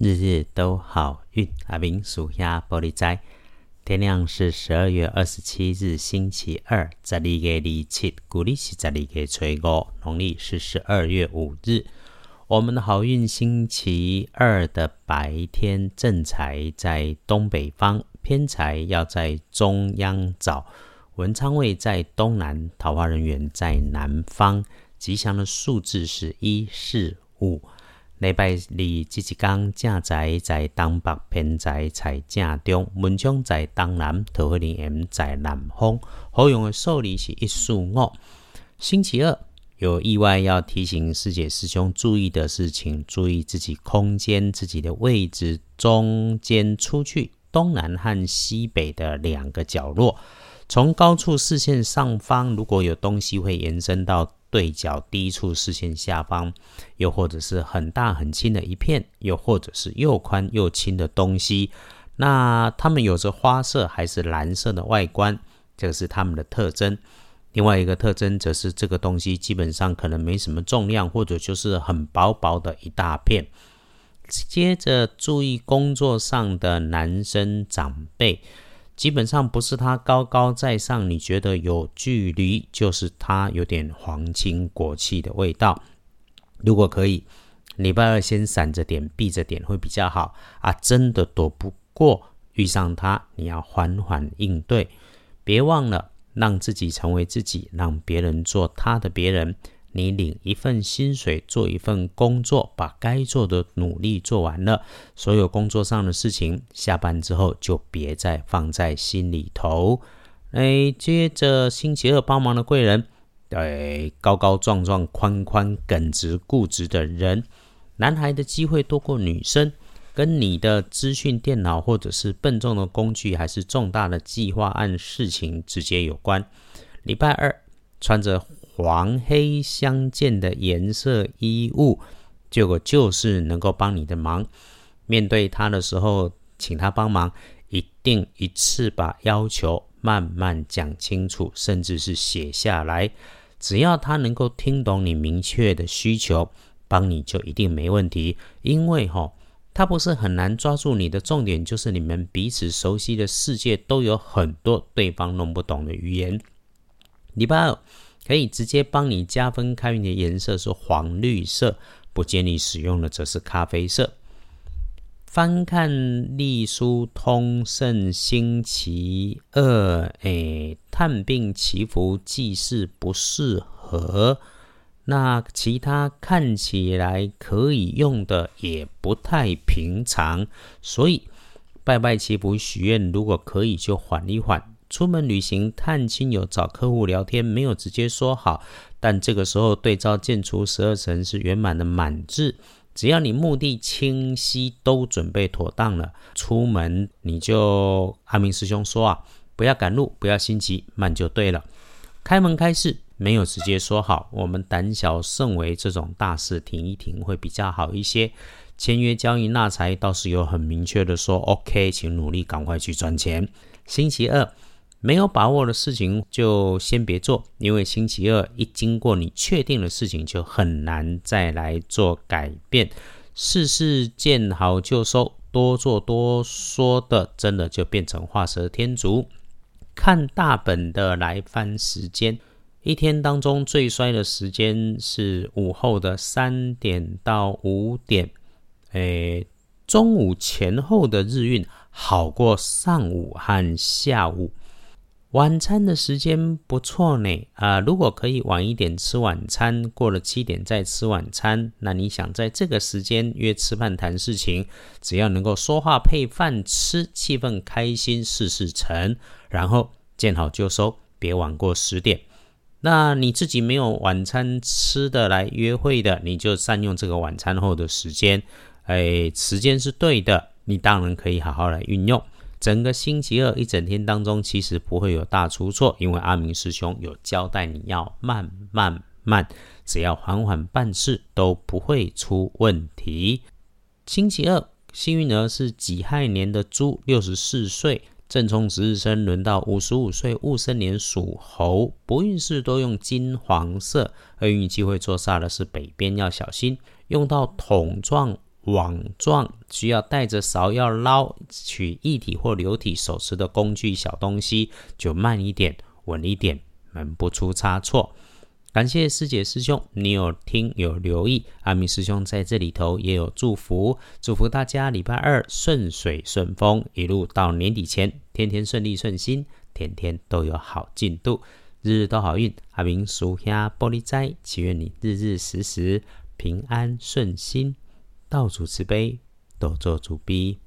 日日都好运。阿明属下玻璃斋，天亮是十二月二十七日，星期二，十二月二七，古历是十二月初五，农历是十二月五日。我们的好运星期二的白天正财在东北方，偏财要在中央找。文昌位在东南，桃花人员在南方。吉祥的数字是一四五。礼拜二这一天，正财在东北，偏财在正中。文昌在东南，桃花人缘在南方。好用的数字是一四五。星期二有意外要提醒师姐师兄注意的事情，注意自己空间自己的位置中间出去东南和西北的两个角落。从高处视线上方，如果有东西会延伸到对角低处视线下方，又或者是很大很轻的一片，又或者是又宽又轻的东西，那它们有着花色还是蓝色的外观，这个是它们的特征。另外一个特征则是这个东西基本上可能没什么重量，或者就是很薄薄的一大片。接着注意工作上的男生长辈。基本上不是他高高在上，你觉得有距离，就是他有点皇亲国戚的味道。如果可以，礼拜二先闪着点、避着点会比较好啊！真的躲不过遇上他，你要缓缓应对，别忘了让自己成为自己，让别人做他的别人。你领一份薪水，做一份工作，把该做的努力做完了。所有工作上的事情，下班之后就别再放在心里头。哎，接着星期二帮忙的贵人，哎，高高壮壮、宽宽耿直、固执的人。男孩的机会多过女生，跟你的资讯电脑或者是笨重的工具，还是重大的计划案事情直接有关。礼拜二穿着。黄黑相间的颜色衣物，结果就是能够帮你的忙。面对他的时候，请他帮忙，一定一次把要求慢慢讲清楚，甚至是写下来。只要他能够听懂你明确的需求，帮你就一定没问题。因为哈，他不是很难抓住你的重点，就是你们彼此熟悉的世界都有很多对方弄不懂的语言。礼拜二。可以直接帮你加分开运的颜色是黄绿色，不建议使用的则是咖啡色。翻看隶书通胜星期二，哎，探病祈福祭祀不适合。那其他看起来可以用的也不太平常，所以拜拜祈福许愿，如果可以就缓一缓。出门旅行、探亲友、找客户聊天，没有直接说好，但这个时候对照建除十二层是圆满的满字。只要你目的清晰，都准备妥当了，出门你就阿明师兄说啊，不要赶路，不要心急，慢就对了。开门开市没有直接说好，我们胆小慎微，这种大事停一停会比较好一些。签约交易纳财倒是有很明确的说，OK，请努力赶快去赚钱。星期二。没有把握的事情就先别做，因为星期二一经过你确定的事情，就很难再来做改变。事事见好就收，多做多说的，真的就变成画蛇添足。看大本的来翻时间，一天当中最衰的时间是午后的三点到五点，诶，中午前后的日运好过上午和下午。晚餐的时间不错呢，啊，如果可以晚一点吃晚餐，过了七点再吃晚餐，那你想在这个时间约吃饭谈事情，只要能够说话配饭吃，气氛开心，事事成，然后见好就收，别晚过十点。那你自己没有晚餐吃的来约会的，你就善用这个晚餐后的时间，哎，时间是对的，你当然可以好好来运用。整个星期二一整天当中，其实不会有大出错，因为阿明师兄有交代你要慢慢慢，只要缓缓办事都不会出问题。星期二幸运儿是己亥年的猪，六十四岁，正冲值日生，轮到五十五岁戊申年属猴，不运势都用金黄色，而运气会做煞的是北边要小心，用到桶状。网状，需要带着勺要捞取液体或流体手持的工具小东西，就慢一点，稳一点，门不出差错。感谢师姐师兄，你有听有留意，阿明师兄在这里头也有祝福，祝福大家礼拜二顺水顺风，一路到年底前，天天顺利顺心，天天都有好进度，日日都好运。阿明属下玻璃斋，祈愿你日日时时平安顺心，道主慈悲，斗作主逼。